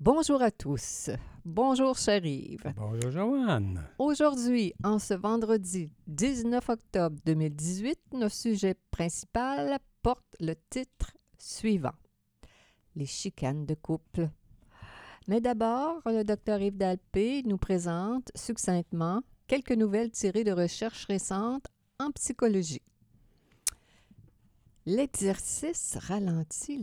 Bonjour à tous. Bonjour, cher Yves. Bonjour, Joanne. Aujourd'hui, en ce vendredi 19 octobre 2018, notre sujet principal porte le titre suivant Les chicanes de couple. Mais d'abord, le docteur Yves Dalpé nous présente succinctement quelques nouvelles tirées de recherches récentes en psychologie. L'exercice ralentit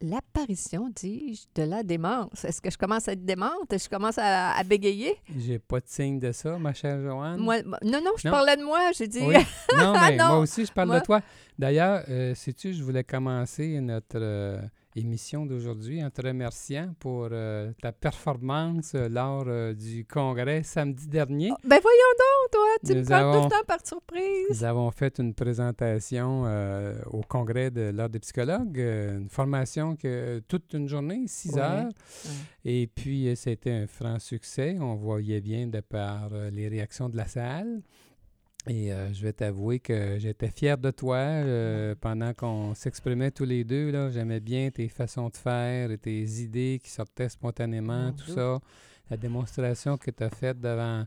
l'apparition, dis-je, de la démence. Est-ce que je commence à être démente? Je commence à, bégayer? J'ai pas de signe de ça, ma chère Joanne. Moi, non, non, je parlais de moi, j'ai dit. Non, mais moi aussi, je parle de toi. D'ailleurs, euh, sais-tu, je voulais commencer notre. Euh, émission d'aujourd'hui en te remerciant pour euh, ta performance euh, lors euh, du congrès samedi dernier. Oh, ben voyons donc, toi, tu me prends tout le temps par surprise. Nous avons fait une présentation au congrès de l'Ordre des psychologues, une formation que toute une journée, six heures. Et puis, c'était un franc succès. On voyait bien de par les réactions de la salle. Et euh, je vais t'avouer que j'étais fier de toi euh, pendant qu'on s'exprimait tous les deux. J'aimais bien tes façons de faire et tes idées qui sortaient spontanément, tout ça. La démonstration que tu as faite devant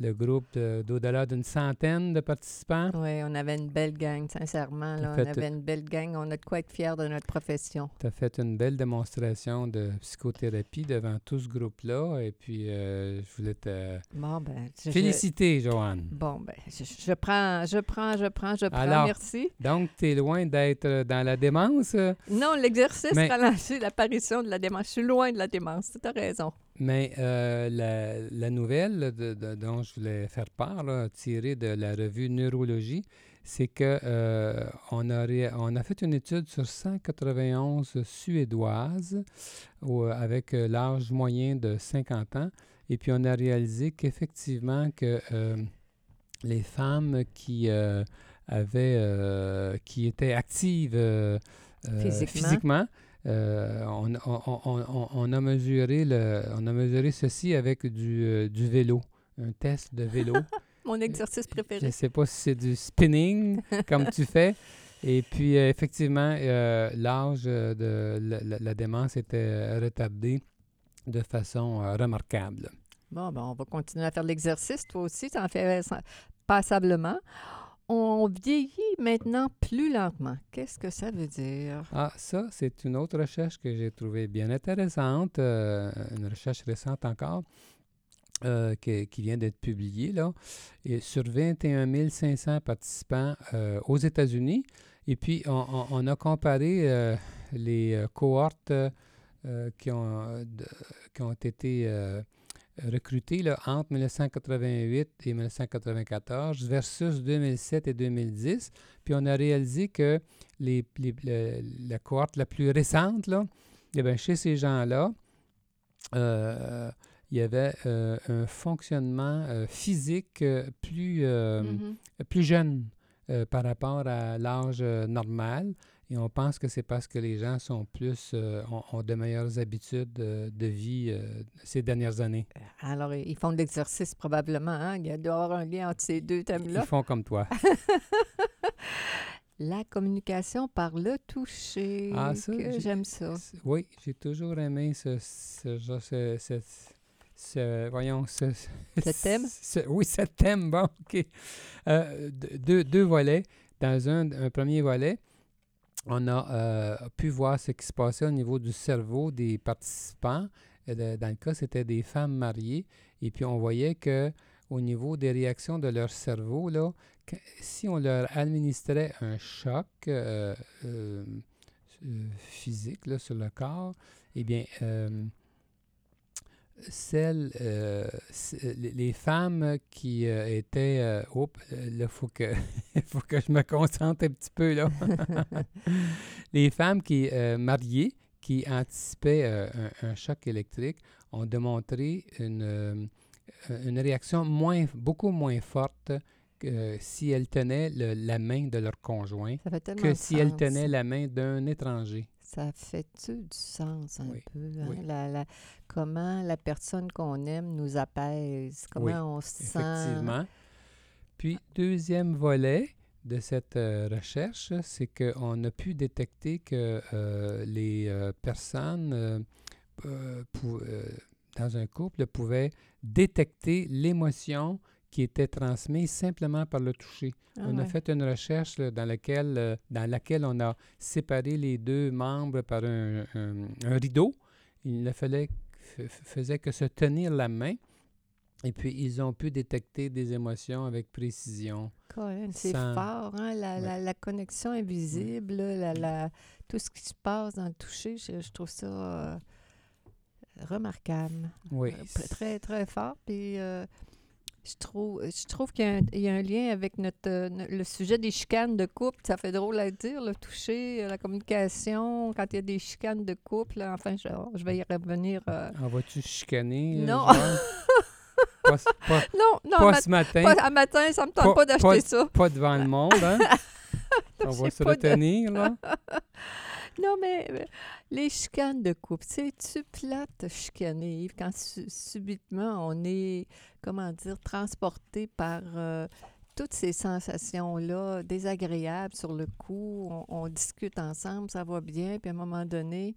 le groupe d'au-delà d'une centaine de participants. Oui, on avait une belle gang, sincèrement. Là, on avait une belle gang. On a de quoi être fiers de notre profession. Tu as fait une belle démonstration de psychothérapie devant tout ce groupe-là. Et puis, euh, je voulais te bon, ben, féliciter, Joanne. Bon, ben, je, prends, je prends, je prends, je prends. Alors, Merci. Donc, tu es loin d'être dans la démence? Non, l'exercice Mais... ralentit l'apparition de la démence. Je suis loin de la démence. Tu as raison. Mais euh, la, nouvelle dont je voulais faire part, tirée de la revue Neurologie, c'est qu'on euh, a, on a fait une étude sur 191 Suédoises avec euh, l'âge moyen de 50 ans. Et puis, on a réalisé qu'effectivement, que les femmes qui, avaient, qui étaient actives physiquement euh, on, a mesuré le, on a mesuré ceci avec du, euh, du vélo, un test de vélo. Mon exercice préféré. Je ne sais pas si c'est du spinning comme tu fais. Et puis, euh, effectivement, l'âge de la, démence était retardé de façon remarquable. Bon, ben, on va continuer à faire l'exercice. Toi aussi, tu en fais passablement on vieillit maintenant plus lentement. Qu'est-ce que ça veut dire? Ah, ça, c'est une autre recherche que j'ai trouvée bien intéressante, euh, une recherche récente encore, euh, qui, vient d'être publiée, là, sur 21 500 participants euh, aux États-Unis. Et puis, on, a comparé les cohortes qui, ont, qui ont été recrutés là, entre 1988 et 1994 versus 2007 et 2010. Puis on a réalisé que les, la cohorte la plus récente, là, eh bien, chez ces gens-là, euh, il y avait euh, un fonctionnement euh, physique plus, mm-hmm. plus jeune par rapport à l'âge normal. Et on pense que c'est parce que les gens sont plus, euh, ont, de meilleures habitudes de vie euh, ces dernières années. Alors, ils font de l'exercice probablement. Hein? Il y a d'avoir un lien entre ces deux thèmes-là. Ils font comme toi. La communication par le toucher. Ah, ça, j'aime ça. Oui, j'ai toujours aimé ce, ce, ce, ce voyons, ce, thème? oui, ce thème. Bon, OK. Euh, deux, deux volets. Dans un, un premier volet, on a euh, pu voir ce qui se passait au niveau du cerveau des participants. Euh, dans le cas, c'était des femmes mariées. Et puis, on voyait que au niveau des réactions de leur cerveau, là, si on leur administrait un choc euh, physique sur le corps, eh bien, celles, euh, les femmes qui euh, étaient. Euh, oups, là, faut que, faut que je me concentre un petit peu, là. les femmes qui mariées, qui anticipaient un, choc électrique, ont démontré une, euh, une réaction moins, beaucoup moins forte que si elles tenaient le- la main de leur conjoint que si elles tenaient la main d'un étranger. Ça fait-tu du sens un Oui, peu? hein? oui. La- la- comment la personne qu'on aime nous apaise? Comment Oui, on se sent? Effectivement. Puis, deuxième volet de cette euh, recherche, c'est qu'on a pu détecter que euh, les euh, personnes dans un couple pouvaient détecter l'émotion qui était transmise simplement par le toucher. Ah on a fait une recherche là, dans, laquelle, euh, dans laquelle on a séparé les deux membres par un, un- un rideau. Il ne fallait faisait que se tenir la main. Et puis, ils ont pu détecter des émotions avec précision. C'est sans- fort, hein? La, Ouais. la- la connexion invisible, la, la- tout ce qui se passe dans le toucher, je, je trouve ça euh, remarquable. Oui. Euh, Très, très fort. Puis euh, je trouve, je trouve qu'il y, a un- il y a un lien avec notre, euh, le sujet des chicanes de couple. Ça fait drôle à dire, le toucher, euh, la communication, quand il y a des chicanes de couple. là, enfin, je, je vais y revenir. euh. En vas-tu chicaner? euh, Non. Pas, Non, non, pas ce matin, mat- pas- à matin, ça me tente Pas- pas d'acheter ça. pas devant le monde. Hein? On va se de- retenir, là. Non, mais les chicanes de couple, c'est-tu plate de chicaner, Yves, quand su- subitement on est, comment dire, transporté par euh, toutes ces sensations-là désagréables sur le coup, on, on discute ensemble, ça va bien, puis à un moment donné,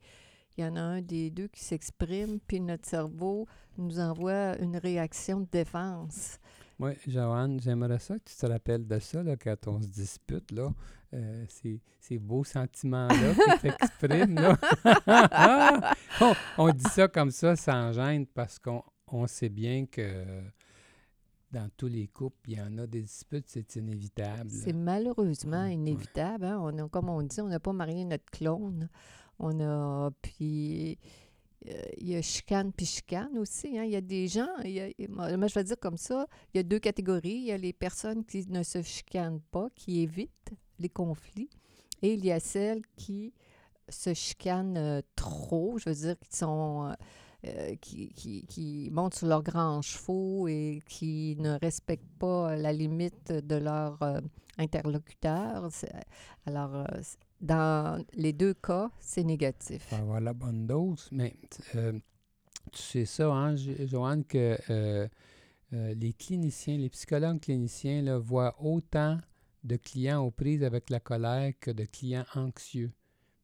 il y en a un des deux qui s'exprime, puis notre cerveau nous envoie une réaction de défense. Oui, Joanne, j'aimerais ça que tu te rappelles de ça là, quand on se dispute, là. Euh, ces, ces beaux sentiments-là qui t'expriment, on, on dit ça comme ça sans gêne parce qu'on on sait bien que dans tous les couples, il y en a des disputes, c'est inévitable. C'est malheureusement inévitable. hein. On a, comme on dit, on n'a pas marié notre clone. On a, puis, euh, il y a chicane puis chicane aussi. hein. Il y a des gens, il y a- moi, moi, je vais dire comme ça, il y a deux catégories. Il y a les personnes qui ne se chicanent pas, qui évitent les conflits, et il y a celles qui se chicanent euh, trop, je veux dire, qui sont... euh, euh, qui, qui, montent sur leurs grands chevaux et qui ne respectent pas la limite de leur euh, interlocuteur. Alors, euh, dans les deux cas, c'est négatif. faut avoir la bonne dose. Mais tu sais ça, hein, Jo- Joanne, que les cliniciens, les psychologues cliniciens voient autant de clients aux prises avec la colère que de clients anxieux.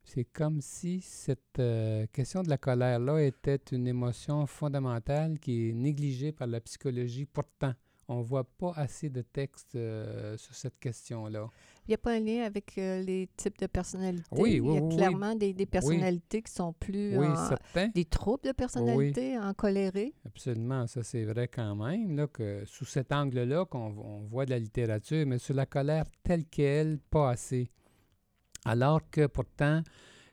C'est comme si cette euh, question de la colère-là était une émotion fondamentale qui est négligée par la psychologie. Pourtant, on ne voit pas assez de textes euh, sur cette question-là. Il n'y a pas un lien avec euh, les types de personnalités. Oui, Il oui, y a oui, clairement des, des personnalités qui sont plus Oui, en- des troubles de personnalité en coléré. Absolument, ça c'est vrai quand même, là, que sous cet angle-là qu'on on voit de la littérature, mais sur la colère telle qu'elle, pas assez. Alors que pourtant,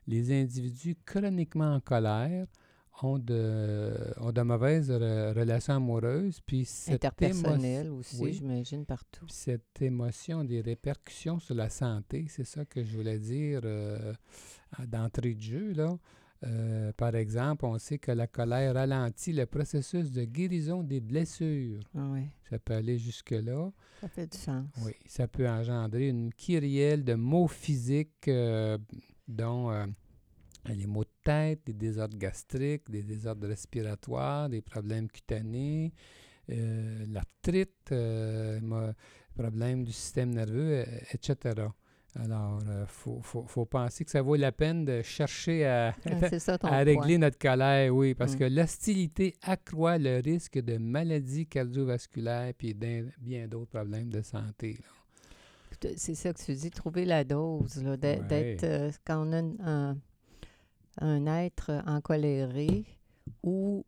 les individus chroniquement en colère ont de, ont de mauvaises re- relations amoureuses, puis cette, émo- aussi, oui. j'imagine, partout. puis cette émotion des répercussions sur la santé, c'est ça que je voulais dire euh, d'entrée de jeu, là. Euh, par exemple, on sait que la colère ralentit le processus de guérison des blessures. Ah oui, Ça peut aller jusque-là. ça fait du sens. Oui, ça peut engendrer une kyrielle de maux physiques, euh, dont euh, les maux de tête, des désordres gastriques, des désordres respiratoires, des problèmes cutanés, l'arthrite, problèmes du système nerveux, etc. Alors, il faut, faut- faut penser que ça vaut la peine de chercher à, Ah, ça à régler notre colère, oui, parce Mm. que l'hostilité accroît le risque de maladies cardiovasculaires et bien d'autres problèmes de santé. C'est ça que tu dis, trouver la dose, d'être, Ouais. euh, quand on a un, un- un être encoléré ou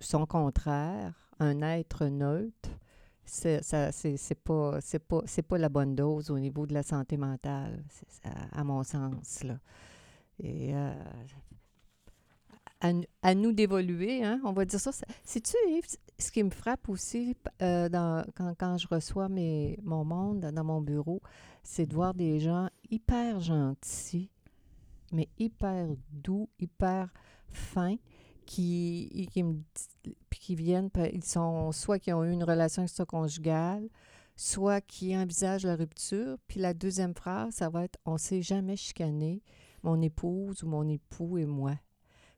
son contraire, un être neutre, c'est, pas, pas, pas la bonne dose au niveau de la santé mentale, à mon sens, là. Et euh, à, à nous d'évoluer, hein, on va dire ça. C'est-tu, ce qui me frappe aussi euh, quand, quand je reçois mes, mon monde dans mon bureau, c'est de voir des gens hyper gentils, mais hyper doux, hyper fins, qui, qui, me, qui viennent, ils sont soit qui ont eu une relation extra-conjugale, soit qui envisagent la rupture. Puis la deuxième phrase, ça va être On s'est jamais chicané, mon épouse ou mon époux et moi.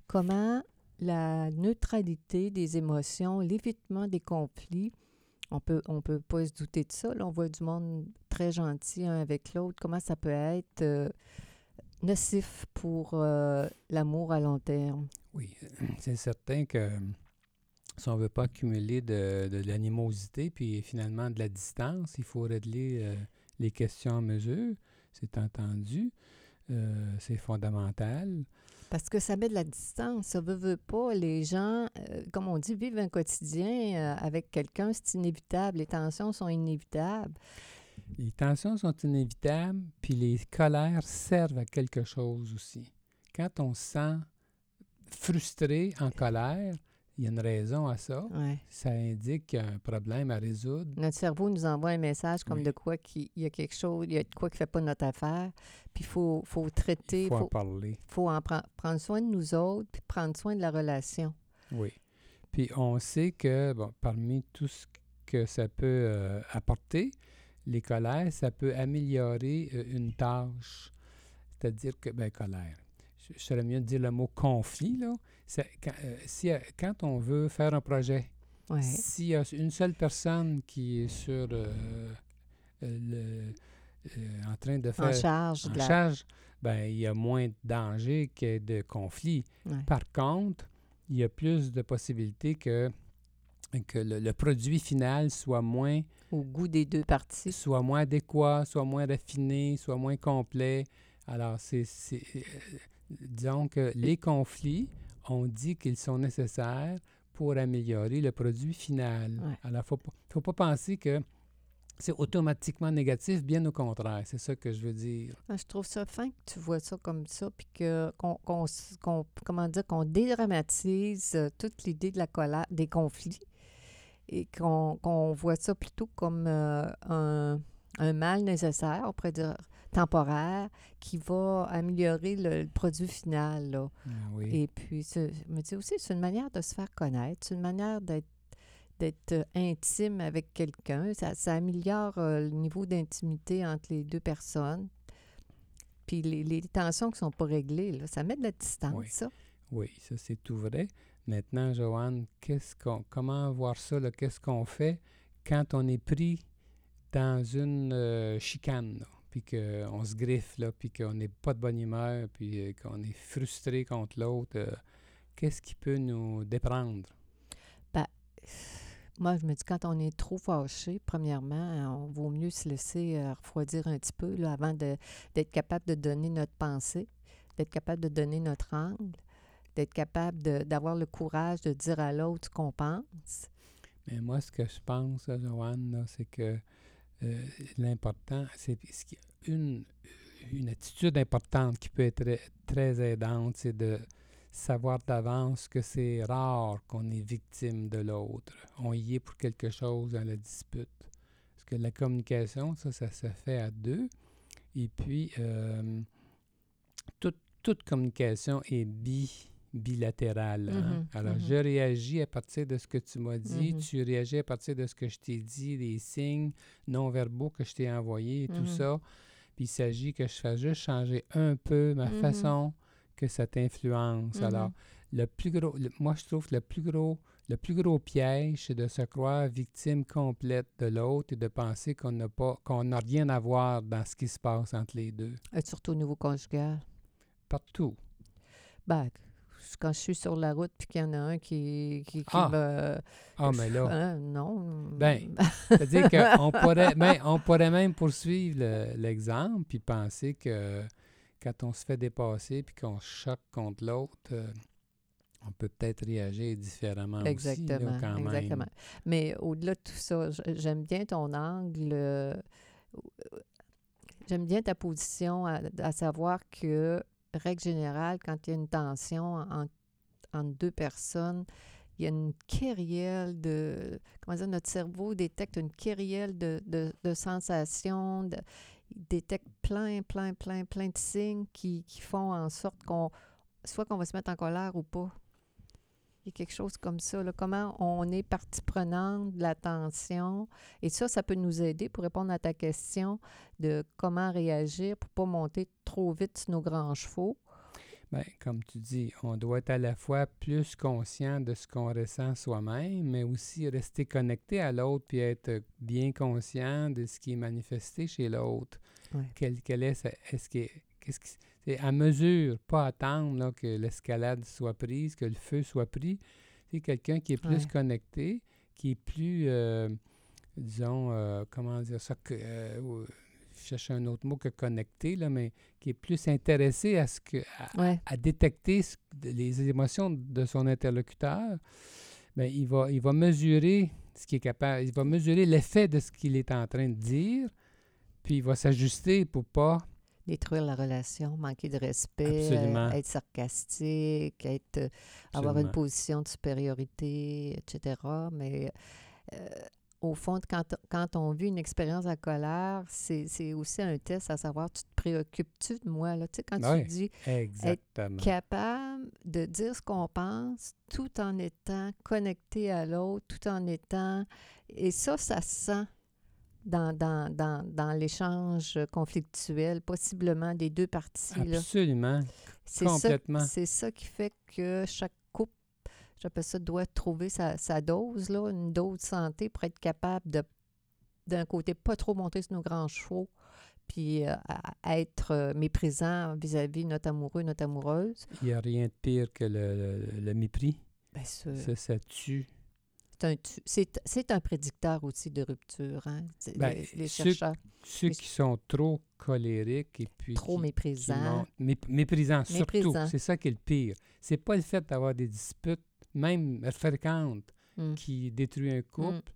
Comment la neutralité des émotions, l'évitement des conflits, on peut, on peut pas se douter de ça. Là, on voit du monde très gentil un avec l'autre. Comment ça peut être euh, nocif pour euh, l'amour à long terme? Oui, c'est certain que si on ne veut pas accumuler de, de l'animosité, puis finalement de la distance, il faut régler euh, les questions en mesure. C'est entendu. Euh, c'est fondamental. Parce que ça met de la distance. Ça veut, veut pas. Les gens, euh, comme on dit, vivent un quotidien avec quelqu'un, c'est inévitable. Les tensions sont inévitables. Les tensions sont inévitables, puis les colères servent à quelque chose aussi. Quand on se sent frustré, en colère, il y a une raison à ça. Ouais. Ça indique qu'il y a un problème à résoudre. Notre cerveau nous envoie un message comme Oui. de quoi qu'il il y a quelque chose, il y a de quoi qui ne fait pas notre affaire. Puis il faut, faut traiter, Il il faut en parler. faut en pren- prendre soin de nous autres, puis prendre soin de la relation. Oui. Puis on sait que, bon, parmi tout ce que ça peut euh, apporter, les colères, ça peut améliorer euh, une tâche. C'est-à-dire que, ben, colère. Je, je serais mieux de dire le mot conflit, là. Ça- quand, euh, si, euh, quand on veut faire un projet, Ouais. s'il y a une seule personne qui est sur euh, le, en train de faire En charge en la. charge, ben, il y a moins de danger que de conflit. Ouais. Par contre, il y a plus de possibilités que, que le, le produit final soit moins, Au goût des deux parties. soit moins adéquat, soit moins raffiné, soit moins complet. Alors, c'est, euh, disons que les conflits, on dit qu'ils sont nécessaires pour améliorer le produit final. Ouais. Alors, il ne faut, pas- faut pas penser que c'est automatiquement négatif, bien au contraire. C'est ça que je veux dire. Ah, Je trouve ça fin que tu vois ça comme ça, puis que qu'on- comment dire, qu'on dédramatise euh, toute l'idée de la colère, des conflits, et qu'on, qu'on voit ça plutôt comme euh, un, un mal nécessaire, on pourrait dire temporaire, qui va améliorer le, le produit final. Là. Ah oui. Et puis, mais tu sais aussi, c'est une manière de se faire connaître, c'est une manière d'être d'être euh, intime avec quelqu'un. Ça, ça améliore euh, le niveau d'intimité entre les deux personnes. Puis les, les tensions qui ne sont pas réglées, là, ça met de la distance, Oui. ça. Oui, ça c'est tout vrai. Maintenant, Joanne, comment voir ça? Qu'est-ce qu'on fait quand on est pris dans une euh, chicane, puis qu'on se griffe, puis qu'on n'est pas de bonne humeur, puis euh, qu'on est frustré contre l'autre? euh, qu'est-ce qui peut nous déprendre? Moi, je me dis, quand on est trop fâché, premièrement, on vaut mieux se laisser refroidir un petit peu avant d'être capable de donner notre pensée, d'être capable de donner notre angle, d'être capable d'avoir le courage de dire à l'autre ce qu'on pense. Mais moi, ce que je pense, Joanne, c'est que euh, l'important, c'est une, une attitude importante qui peut être très, très aidante, c'est de savoir d'avance que c'est rare qu'on est victime de l'autre. On y est pour quelque chose dans la dispute. Parce que la communication, ça, ça se fait à deux. Et puis, euh, toute, toute communication est bi, bilatérale. hein. Mhm, Alors, mhm. je réagis à partir de ce que tu m'as dit, Mhm. tu réagis à partir de ce que je t'ai dit, les signes non-verbaux que je t'ai envoyés et tout ça. Puis il s'agit que je fasse juste changer un peu ma façon que ça t'influence. Alors, le plus gros, le- moi je trouve que le plus gros, le plus gros piège, c'est de se croire victime complète de l'autre et de penser qu'on n'a pas, qu'on n'a rien à voir dans ce qui se passe entre les deux. Euh, surtout au niveau conjugal. Partout. Ben, quand je suis sur la route puis qu'il y en a un qui, qui, qui Ah, me... Ah, mais là, Hein, non. Ben, c'est-à-dire qu'on pourrait, on pourrait même poursuivre le- l'exemple puis penser que quand on se fait dépasser puis qu'on se choque contre l'autre, euh, on peut peut-être réagir différemment Exactement, aussi, là, quand exactement. même. Mais au-delà de tout ça, j'aime bien ton angle. euh, J'aime bien ta position à, à savoir que, règle générale, quand il y a une tension en- entre deux personnes, il y a une kyrielle de... Comment dire? Notre cerveau détecte une kyrielle de, de, sensations, il détecte plein, plein, plein, plein de signes qui, qui font en sorte qu'on... Soit qu'on va se mettre en colère ou pas. Il y a quelque chose comme ça. là. Comment on est partie prenante de l'attention. Et ça, ça peut nous aider pour répondre à ta question de comment réagir pour pas monter trop vite sur nos grands chevaux. Ben, comme tu dis, on doit être à la fois plus conscient de ce qu'on ressent soi-même, mais aussi rester connecté à l'autre puis être bien conscient de ce qui est manifesté chez l'autre. Ouais. Quel, quel est, est-ce que, qu'est-ce qui, c'est à mesure, pas attendre là, que l'escalade soit prise, que le feu soit pris. C'est quelqu'un qui est plus Ouais. connecté, qui est plus, euh, disons, euh, comment dire ça, que, euh, je cherche un autre mot que connecté, là, mais qui est plus intéressé à ce que, à, Ouais. à détecter ce- les émotions de son interlocuteur, ben, il, va, il va mesurer ce est capable, il va mesurer l'effet de ce qu'il est en train de dire, puis il va s'ajuster pour pas Détruire la relation, manquer de respect, euh, être sarcastique, être, euh, avoir une position de supériorité, etc. Mais euh, au fond, quand, quand on vit une expérience à colère, c'est aussi un test à savoir, tu te préoccupes-tu de moi? Là? Tu sais, quand tu dis Exactement. capable de dire ce qu'on pense tout en étant connecté à l'autre, tout en étant... Et ça, ça se sent dans, dans, dans, dans l'échange conflictuel, possiblement des deux parties. là. Absolument. C'est ça, Complètement. c'est ça qui fait que chaque couple, j'appelle ça, doit trouver sa, sa dose, là, une dose de santé pour être capable de, d'un côté, pas trop monter sur nos grands chevaux, puis euh, être euh, méprisant vis-à-vis notre amoureux, notre amoureuse. Il n'y a rien de pire que le, le- le mépris. Ben, ça, Ça, ça tue. C'est, un, c'est, prédicteur aussi de rupture. Hein? Ben, les, chercheurs Ceux qui sont trop colériques et puis trop qui, méprisants. mép- méprisants, surtout. C'est ça qui est le pire. C'est pas le fait d'avoir des disputes, même fréquentes, Mm. qui détruit un couple.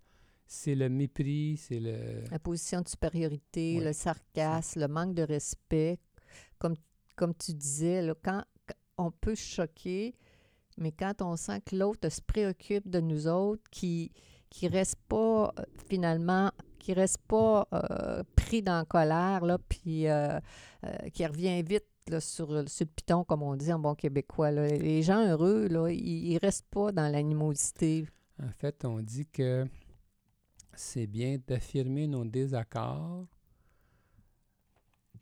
C'est le mépris, c'est le... La position de supériorité, Oui, le sarcasme, le manque de respect. Comme, comme tu disais, là, quand on peut choquer, mais quand on sent que l'autre se préoccupe de nous autres, qui qui reste pas euh, finalement, qui reste pas euh, pris dans la colère, là, puis euh, qui revient vite sur, le- sur le piton, comme on dit en bon québécois. là. Les gens heureux, là, ils, ils restent pas dans l'animosité. En fait, on dit que c'est bien d'affirmer nos désaccords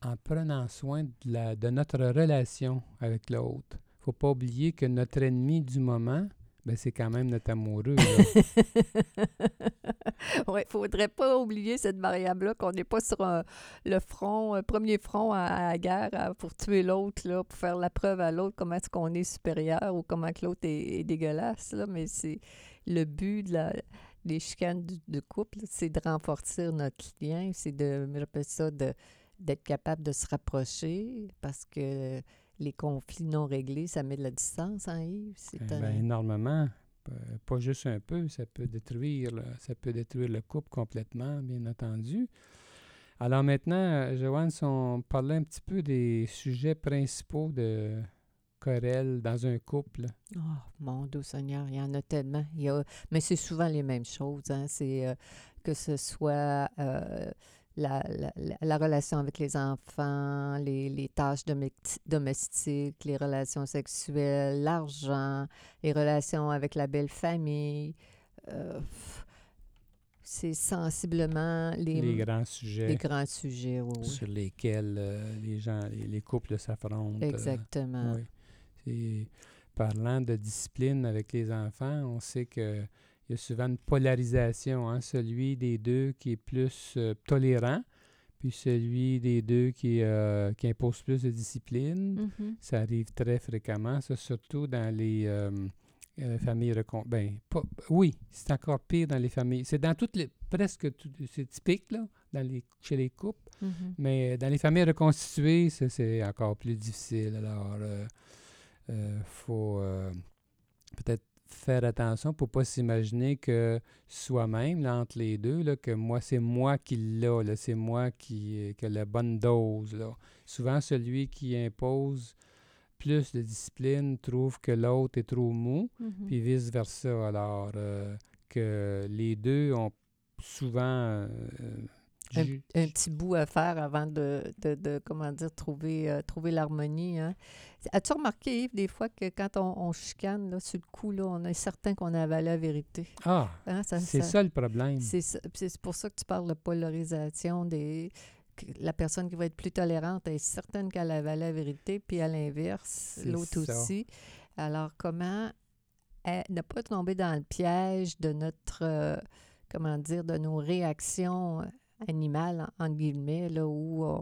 en prenant soin de notre relation avec l'autre. Faut pas oublier que notre ennemi du moment, ben, c'est quand même notre amoureux. Oui, il faudrait pas oublier cette variable-là, qu'on n'est pas sur un- le front, un premier front à, la guerre pour tuer l'autre, là, pour faire la preuve à l'autre comment est-ce qu'on est supérieur ou comment que l'autre est, dégueulasse. Là, mais c'est le but de la, des chicanes de couple, c'est de renforcer notre lien, c'est de, ça, de, d'être capable de se rapprocher parce que les conflits non réglés, ça met de la distance, hein, Yves? C'est Eh un- ben, énormément. Pas juste un peu, ça peut détruire, là, ça peut détruire le couple complètement, bien entendu. Alors maintenant, euh, Joanne, si on parlait un petit peu des sujets principaux de querelle dans un couple. Oh, mon doux Seigneur, il y en a tellement. Il y a, mais c'est souvent les mêmes choses. Hein. C'est euh, que ce soit euh, la, la- la- la relation avec les enfants, les, les tâches domestiques, les relations sexuelles, l'argent, les relations avec la belle famille. Euh, c'est sensiblement les, les grands sujets les grands sujets. oui, sur lesquels euh, les gens, les, les couples s'affrontent. euh, Exactement. oui. Parlant de discipline avec les enfants, on sait que il y a souvent une polarisation, hein, celui des deux qui est plus euh, tolérant, puis celui des deux qui, euh, qui impose plus de discipline. Mhm. Ça arrive très fréquemment, ça, surtout dans les euh, familles recon... Ben, pas- oui, c'est encore pire dans les familles. C'est dans toutes les... Presque tout- c'est typique, là, dans les, chez les couples. Mhm. Mais dans les familles reconstituées, ça, c'est encore plus difficile. Alors, il faut peut-être faire attention pour pas s'imaginer que soi-même, là, entre les deux, là, que moi, c'est moi qui l'a, c'est moi qui, qui a la bonne dose. Là. Souvent, celui qui impose plus de discipline trouve que l'autre est trop mou, Mhm. puis vice-versa. Alors, euh, que les deux ont souvent... euh, un, petit bout à faire avant de, de, de, comment dire, trouver, euh, trouver l'harmonie. Hein. As-tu remarqué, Yves, des fois que quand on, on chicane, là, sur le coup, là, on est certain qu'on a avalé la vérité? Ah, Hein, c'est ça- ça le problème. C'est pour ça que tu parles de polarisation des la personne qui va être plus tolérante est certaine qu'elle a avalé la vérité, puis à l'inverse, l'autre aussi. Alors, comment euh, ne pas tomber dans le piège de notre, euh, comment dire, de nos réactions animales, en, entre guillemets, là, où euh,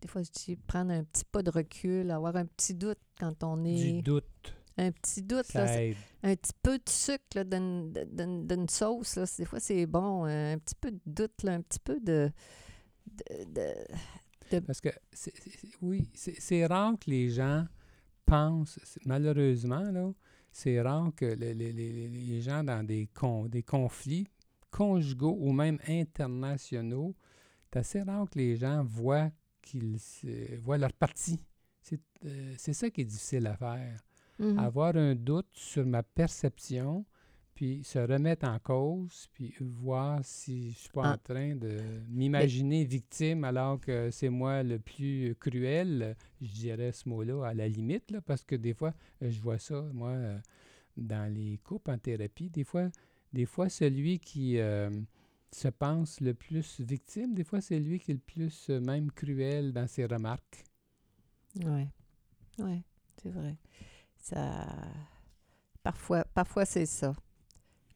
des fois, je dis prendre un petit pas de recul, avoir un petit doute quand on est... Du doute, Un petit doute, là, un petit peu de sucre d'une, sauce, là, des fois c'est bon. euh, un petit peu de doute, là, un petit peu de. de- de- Parce que, c'est- oui, c'est rare que les gens pensent, malheureusement, là, c'est rare que le- le- les- les gens dans des, con- des conflits conjugaux ou même internationaux, c'est assez rare que les gens voient qu'ils voient leur parti. C'est euh, c'est ça qui est difficile à faire. Mhm. Avoir un doute sur ma perception, puis se remettre en cause, puis voir si je suis pas Ah. en train de m'imaginer victime alors que c'est moi le plus cruel, je dirais ce mot-là à la limite, là, parce que des fois, je vois ça, moi, euh, dans les couples en thérapie, des fois, des fois celui qui euh, se pense le plus victime, des fois, c'est lui qui est le plus euh, même cruel dans ses remarques. Oui, ouais, c'est vrai. Ça... Parfois, parfois c'est ça.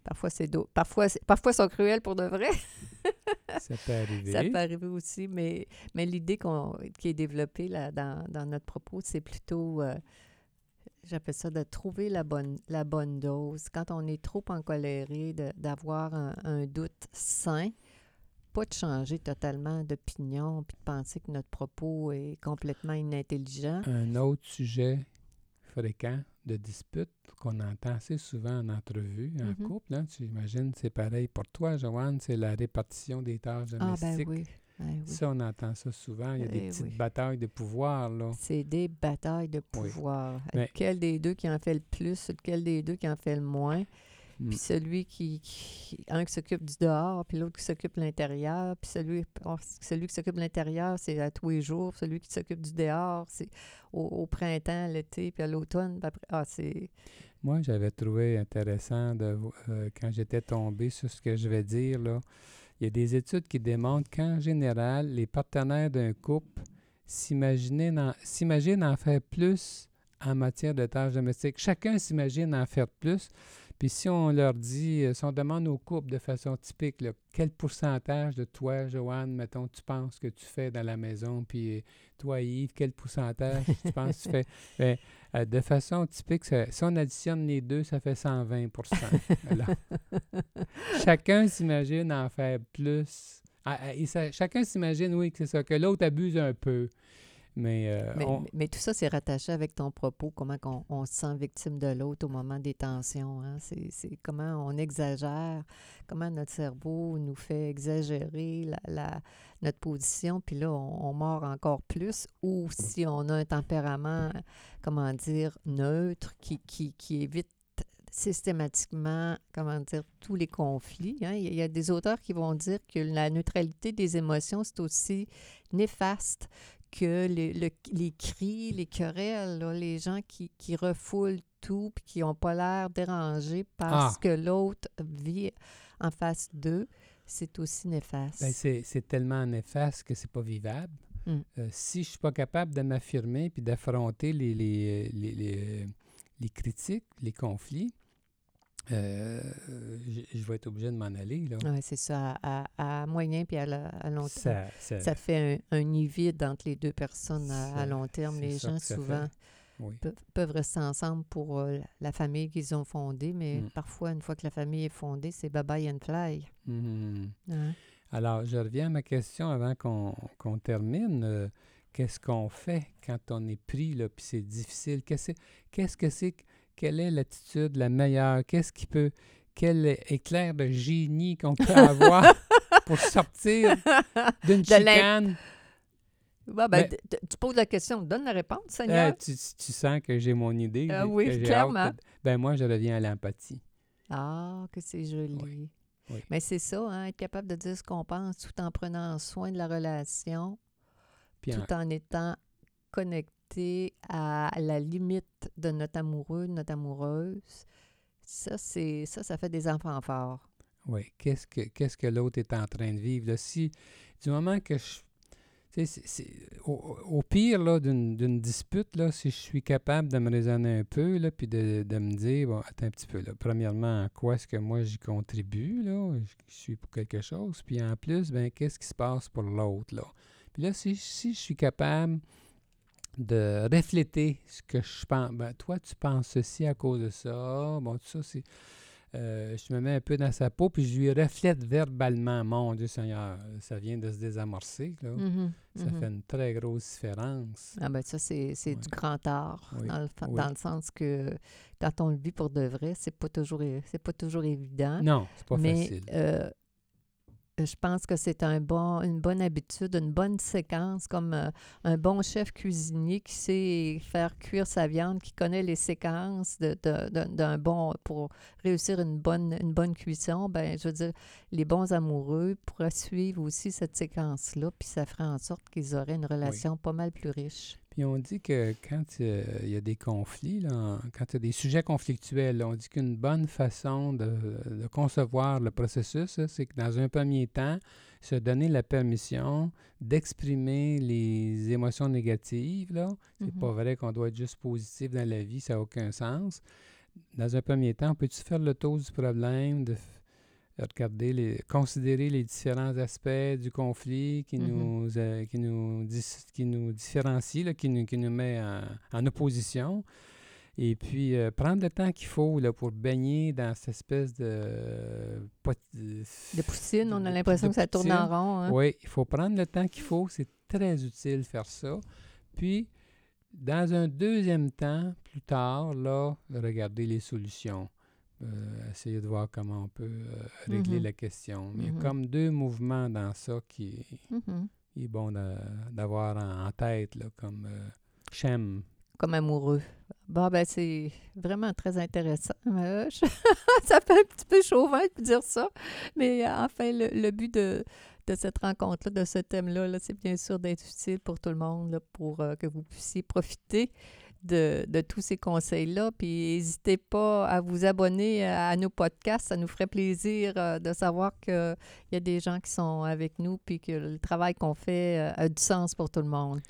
Parfois, c'est d'eau. Parfois, parfois, ils sont cruels pour de vrai. Ça peut arriver. Ça peut arriver aussi, mais, mais l'idée qu'on, qui est développée là, dans, dans notre propos, c'est plutôt, euh, j'appelle ça de trouver la bonne, la bonne dose. Quand on est trop encoléré, de- d'avoir un, un doute sain, pas de changer totalement d'opinion, puis de penser que notre propos est complètement inintelligent. Un autre sujet fréquent de dispute qu'on entend assez souvent en entrevue, en Mhm. couple, hein, tu imagines, c'est pareil pour toi, Joanne, c'est la répartition des tâches Ah ben domestiques. oui, oui. Ça, on entend ça souvent. Il y a des Eh petites oui. batailles de pouvoir, là. C'est des batailles de Oui. pouvoir. Mais- Lequel des deux qui en fait le plus, lequel des deux qui en fait le moins? Mm. Puis celui qui, qui- Un qui s'occupe du dehors, puis l'autre qui s'occupe de l'intérieur. Puis celui, oh, celui qui s'occupe de l'intérieur, c'est à tous les jours. Celui qui s'occupe du dehors, c'est au, au printemps, l'été, puis à l'automne. Ah, c'est. Moi, j'avais trouvé intéressant de, euh, quand j'étais tombé sur ce que je vais dire, là. Il y a des études qui démontrent qu'en général, les partenaires d'un couple s'imaginent en, faire plus en matière de tâches domestiques. Chacun s'imagine en faire plus. Puis si on leur dit, euh, si on demande au couple de façon typique, là, quel pourcentage de toi, Joanne, mettons, tu penses que tu fais dans la maison, puis euh, toi, Yves, quel pourcentage tu penses que tu fais? Ben, euh, de façon typique, ça- si on additionne les deux, ça fait 120 Alors, Chacun s'imagine en faire plus. Ah, ah, et ça- chacun s'imagine, oui, que c'est ça, que l'autre abuse un peu. Mais, euh, Mais, on- mais- tout ça, c'est rattaché avec ton propos, comment qu'on- on, se sent victime de l'autre au moment des tensions. hein. C'est comment on exagère, comment notre cerveau nous fait exagérer la, la- notre position, puis là, on, on mord encore plus. Ou si on a un tempérament, comment dire, neutre, qui, qui, qui évite systématiquement, comment dire, tous les conflits. hein. Il y a des auteurs qui vont dire que la neutralité des émotions, c'est aussi néfaste que les, le- les cris, les querelles, là, les gens qui, qui refoulent tout puis qui n'ont pas l'air dérangés par Ah. que l'autre vit en face d'eux, c'est aussi néfaste. ben, c'est tellement néfaste que c'est pas vivable. Mm. Euh, si je suis pas capable de m'affirmer puis d'affronter les, les, les, les- les critiques, les conflits, euh, je, vais être obligé de m'en aller. Oui, c'est ça. À, à- moyen puis à, la- à long terme. Ça, ça- Ça fait un, un nid vide entre les deux personnes à, long terme. Les gens, souvent, oui. peuvent, peuvent rester ensemble pour euh, la famille qu'ils ont fondée, mais Mm. parfois, une fois que la famille est fondée, c'est bye-bye and fly. Mhm. Hein? Alors, je reviens à ma question avant qu'on qu'on termine. Euh, Qu'est-ce qu'on fait quand on est pris, là, puis c'est difficile? Qu'est-ce qu'est-ce que c'est? Que- Quelle est l'attitude la meilleure? Qu'est-ce qui peut... Quel éclair de génie qu'on peut avoir pour sortir d'une chicane? Ah, ben, tu poses la question, donne la réponse, Euh, Seigneur. tu, tu sens que j'ai mon idée? Ah oui, clairement. de- Ben moi, je reviens à l'empathie. Ah, que c'est joli. Oui. Oui. Mais c'est ça, hein, être capable de dire ce qu'on pense tout en prenant soin de la relation, Puis en- tout en étant connecté à la limite de notre amoureux, notre amoureuse. Ça, c'est ça, ça fait des enfants forts. Oui, qu'est-ce que qu'est-ce que l'autre est en train de vivre? là? Si, du moment que je. c'est- c'est- au, au pire d'une dispute, là, si je suis capable de me raisonner un peu, là, puis de, de me dire, bon, attends un petit peu, là, premièrement, en quoi est-ce que moi j'y contribue, là, je suis pour quelque chose, puis en plus, ben, qu'est-ce qui se passe pour l'autre, là? Puis là, si, si je suis capable de refléter ce que je pense, ben, toi, tu penses ceci à cause de ça, bon, tout ça, c'est. Euh, je me mets un peu dans sa peau, puis je lui reflète verbalement, mon Dieu Seigneur, ça vient de se désamorcer, là. Mhm, Ça mhm. fait une très grosse différence. Ah ben ça, c'est Ouais. du grand art, Oui, dans, le, oui. dans le sens que quand on le vit pour de vrai, c'est pas toujours c'est pas toujours évident. Non, c'est pas mais facile. euh, je pense que c'est un bon, une bonne habitude, une bonne séquence, comme euh, un bon chef cuisinier qui sait faire cuire sa viande, qui connaît les séquences de- de- de- d'un bon pour réussir une bonne, une bonne cuisson. Ben, je veux dire, les bons amoureux pourraient suivre aussi cette séquence-là, puis ça ferait en sorte qu'ils auraient une relation pas mal plus riche. Puis on dit que quand euh, il y a des conflits, là, quand il y a des sujets conflictuels, là, on dit qu'une bonne façon de, de concevoir le processus, c'est que dans un premier temps, se donner la permission d'exprimer les émotions négatives. Là. C'est pas vrai qu'on doit être juste positif dans la vie, ça n'a aucun sens. Dans un premier temps, peux-tu faire le tour du problème, de regarder, les, considérer les différents aspects du conflit qui, Mhm. nous, euh, qui, nous, dis- qui nous différencient, là, qui, nous, qui nous met en, en opposition. Et puis, euh, prendre le temps qu'il faut là, pour baigner dans cette espèce de... pot- de- poutine, on a l'impression que ça tourne en rond. hein. oui, il faut prendre le temps qu'il faut. C'est très utile de faire ça. Puis, dans un deuxième temps, plus tard, là, regarder les solutions. Euh, essayer de voir comment on peut euh, régler Mhm. la question. Mais Il y a comme deux mouvements dans ça qui Mhm. qui est bon d'a- d'avoir en, en tête, là, comme euh, Shem. comme amoureux. Bon, ben, c'est vraiment très intéressant. Je- ça fait un petit peu chauvin de dire ça, mais euh, enfin, le, le but de, de cette rencontre-là, de ce thème-là, là, c'est bien sûr d'être utile pour tout le monde, là, pour que vous puissiez profiter de, de tous ces conseils-là. Puis n'hésitez pas à vous abonner à, à nos podcasts. Ça nous ferait plaisir euh, de savoir qu'il y a des gens qui sont avec nous, puis que le travail qu'on fait euh, a du sens pour tout le monde.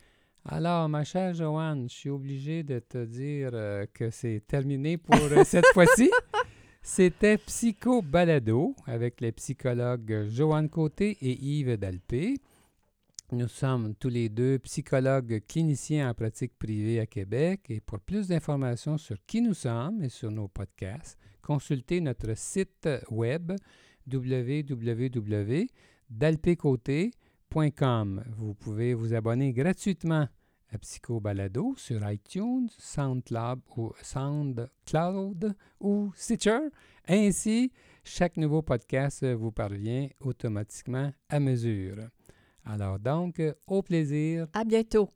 Alors, ma chère Joanne, je suis obligé de te dire euh, que c'est terminé pour cette fois-ci. C'était Psycho Balado avec les psychologues Joanne Côté et Yves Dalpé. Nous sommes tous les deux psychologues cliniciens en pratique privée à Québec et pour plus d'informations sur qui nous sommes et sur nos podcasts, consultez notre site web www.dalpécoté.com. Vous pouvez vous abonner gratuitement à Psycho Balado sur iTunes, SoundCloud ou, SoundCloud ou Stitcher. Ainsi, chaque nouveau podcast vous parvient automatiquement à mesure. Alors donc, au plaisir. À bientôt!